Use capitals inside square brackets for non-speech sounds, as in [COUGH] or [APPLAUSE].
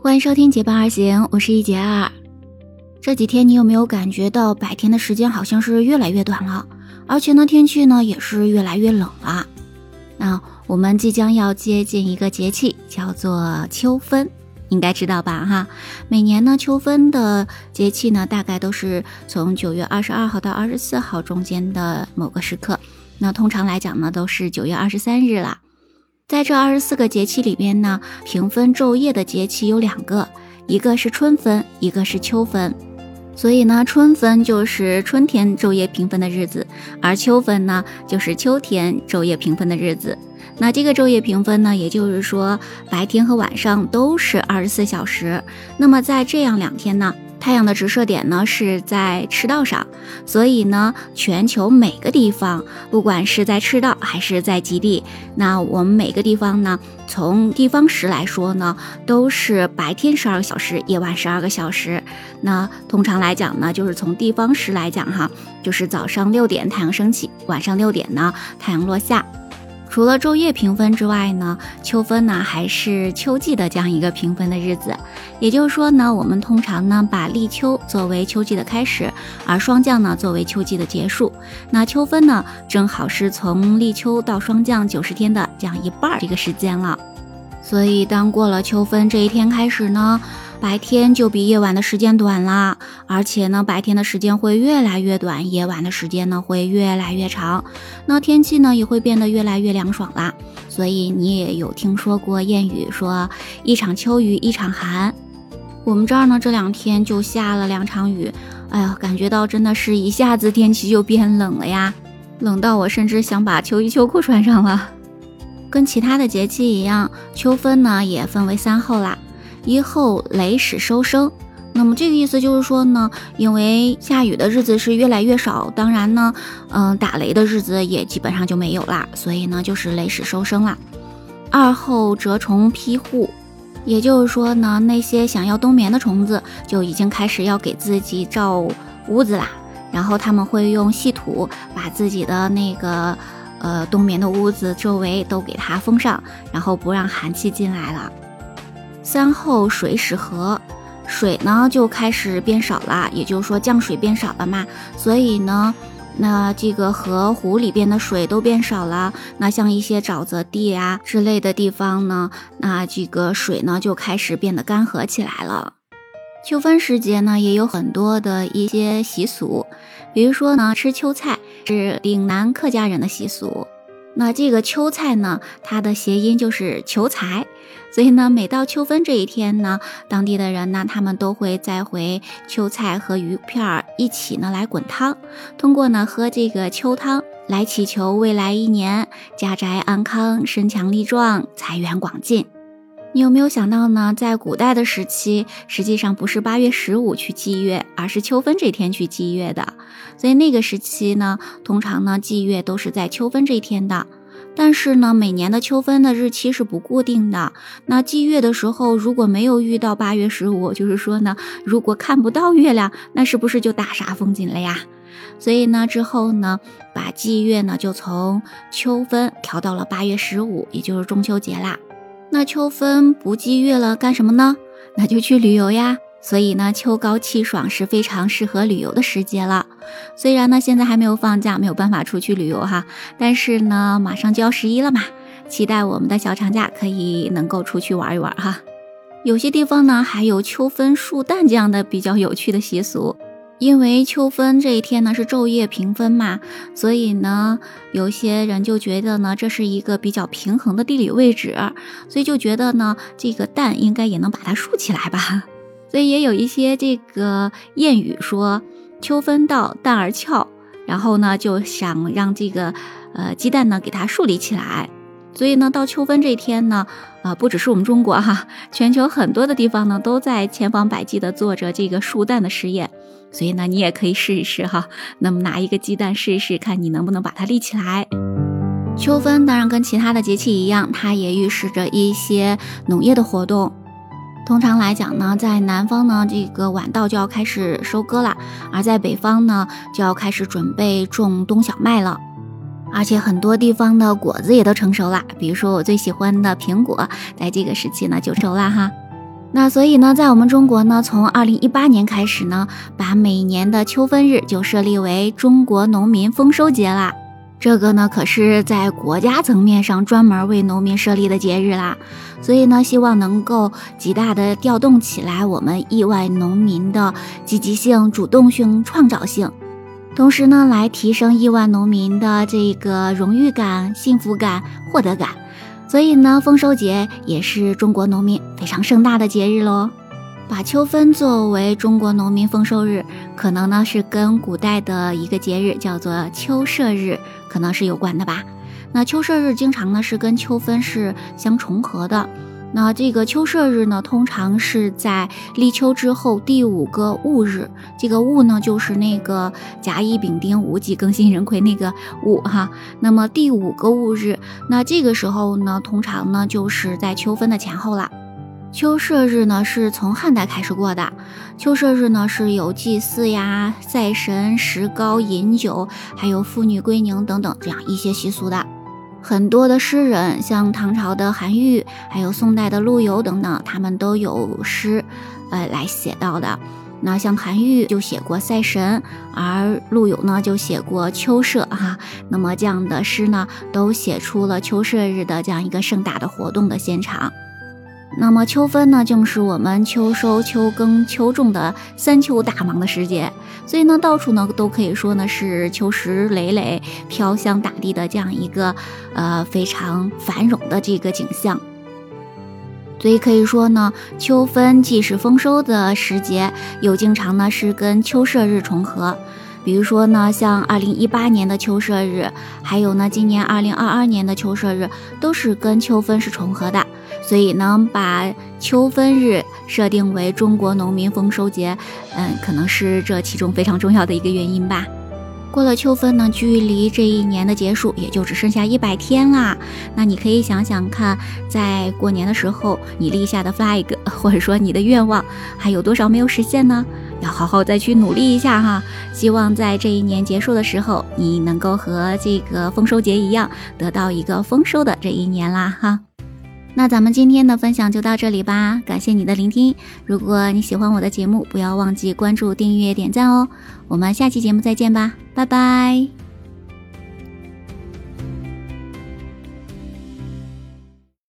欢迎收听结伴而行，我是一杰二。这几天你有没有感觉到白天的时间好像是越来越短了，而且呢天气呢也是越来越冷了？那我们即将要接近一个节气，叫做秋分，应该知道吧？哈，每年呢秋分的节气呢大概都是从九月二十二号到二十四号中间的某个时刻。那通常来讲呢都是九月二十三日了。在这二十四个节气里边呢，平分昼夜的节气有两个，一个是春分，一个是秋分。所以呢，春分就是春天昼夜平分的日子，而秋分呢就是秋天昼夜平分的日子。那这个昼夜平分呢，也就是说白天和晚上都是二十四小时。那么在这样两天呢？太阳的直射点呢是在赤道上，所以呢，全球每个地方，不管是在赤道还是在极地，那我们每个地方呢，从地方时来说呢，都是白天十二个小时，夜晚十二个小时。那通常来讲呢，就是从地方时来讲哈，就是早上六点太阳升起，晚上六点呢太阳落下。除了昼夜平分之外呢，秋分呢还是秋季的这样一个平分的日子。也就是说呢，我们通常呢把立秋作为秋季的开始，而霜降呢作为秋季的结束。那秋分呢，正好是从立秋到霜降九十天的这样一半儿这个时间了。所以当过了秋分这一天开始呢。白天就比夜晚的时间短了，而且呢，白天的时间会越来越短，夜晚的时间呢会越来越长。那天气呢也会变得越来越凉爽啦。所以你也有听说过谚语说“一场秋雨一场寒”。我们这儿呢这两天就下了两场雨，哎呀，感觉到真的是一下子天气就变冷了呀，冷到我甚至想把秋衣秋裤穿上了。跟其他的节气一样，秋分呢也分为三候啦。一后雷始收声，那么这个意思就是说呢，因为下雨的日子是越来越少，当然呢，嗯，打雷的日子也基本上就没有啦，所以呢，就是雷始收声啦。二后蛰虫披户，也就是说呢，那些想要冬眠的虫子就已经开始要给自己造屋子啦，然后他们会用细土把自己的那个呃冬眠的屋子周围都给它封上，然后不让寒气进来了。三后水始涸，水呢就开始变少了，也就是说降水变少了嘛，所以呢，那这个河湖里边的水都变少了，那像一些沼泽地啊之类的地方呢，那这个水呢就开始变得干涸起来了。秋分时节呢，也有很多的一些习俗，比如说呢，吃秋菜是岭南客家人的习俗。那这个秋菜呢，它的谐音就是求财，所以呢，每到秋分这一天呢，当地的人呢，他们都会再回秋菜和鱼片儿一起呢来滚汤，通过呢喝这个秋汤来祈求未来一年家宅安康、身强力壮、财源广进。你有没有想到呢？在古代的时期，实际上不是八月十五去祭月，而是秋分这天去祭月的。所以那个时期呢，通常呢祭月都是在秋分这一天的。但是呢，每年的秋分的日期是不固定的。那祭月的时候，如果没有遇到八月十五，就是说呢，如果看不到月亮，那是不是就大煞风景了呀？所以呢，之后呢，把祭月呢就从秋分调到了八月十五，也就是中秋节啦。那秋分不祭月了，干什么呢？那就去旅游呀。所以呢，秋高气爽是非常适合旅游的时节了。虽然呢，现在还没有放假，没有办法出去旅游哈，但是呢，马上就要十一了嘛，期待我们的小长假可以能够出去玩一玩哈。有些地方呢，还有秋分树蛋这样的比较有趣的习俗。因为秋分这一天呢是昼夜平分嘛，所以呢，有些人就觉得呢这是一个比较平衡的地理位置，所以就觉得呢这个蛋应该也能把它竖起来吧。[LAUGHS] 所以也有一些这个谚语说秋分到蛋儿俏，然后呢就想让这个呃鸡蛋呢给它竖立起来。所以呢到秋分这一天呢，呃不只是我们中国哈，全球很多的地方呢都在千方百计的做着这个竖蛋的实验。所以呢，你也可以试一试哈。那么拿一个鸡蛋试一试，看你能不能把它立起来。秋分当然跟其他的节气一样，它也预示着一些农业的活动。通常来讲呢，在南方呢，这个晚稻就要开始收割了；而在北方呢，就要开始准备种冬小麦了。而且很多地方的果子也都成熟了，比如说我最喜欢的苹果，在这个时期呢就熟了哈。那所以呢，在我们中国呢，从二零一八年开始呢，把每年的秋分日就设立为中国农民丰收节啦。这个呢，可是在国家层面上专门为农民设立的节日啦。所以呢，希望能够极大的调动起来我们亿万农民的积极性、主动性、创造性，同时呢，来提升亿万农民的这个荣誉感、幸福感、获得感。所以呢，丰收节也是中国农民非常盛大的节日喽。把秋分作为中国农民丰收日，可能呢是跟古代的一个节日叫做秋社日，可能是有关的吧。那秋社日经常呢是跟秋分是相重合的。那这个秋社日呢，通常是在立秋之后第五个戊日。这个戊呢，就是那个甲乙丙丁戊己庚辛壬癸那个戊哈。那么第五个戊日，那这个时候呢，通常呢就是在秋分的前后了。秋社日呢，是从汉代开始过的。秋社日呢，是有祭祀呀、赛神、食糕、饮酒，还有妇女归宁等等这样一些习俗的。很多的诗人，像唐朝的韩愈，还有宋代的陆游等等，他们都有诗，呃，来写到的。那像韩愈就写过赛神，而陆游呢就写过秋社哈。那么这样的诗呢，都写出了秋社日的这样一个盛大的活动的现场。那么秋分呢，正是我们秋收、秋耕、秋种的三秋大忙的时节，所以呢，到处呢都可以说呢是秋实累累、飘香大地的这样一个呃非常繁荣的这个景象。所以可以说呢，秋分既是丰收的时节，又 [LAUGHS] 经常呢是跟秋社日重合。比如说呢，像二零一八年的秋社日，还有呢今年二零二二年的秋社日，都是跟秋分是重合的。所以呢，把秋分日设定为中国农民丰收节，嗯，可能是这其中非常重要的一个原因吧。过了秋分呢，距离这一年的结束也就只剩下一百天啦。那你可以想想看，在过年的时候你立下的 flag，或者说你的愿望，还有多少没有实现呢？要好好再去努力一下哈。希望在这一年结束的时候，你能够和这个丰收节一样，得到一个丰收的这一年啦哈。那咱们今天的分享就到这里吧，感谢你的聆听。如果你喜欢我的节目，不要忘记关注、订阅、点赞哦。我们下期节目再见吧，拜拜。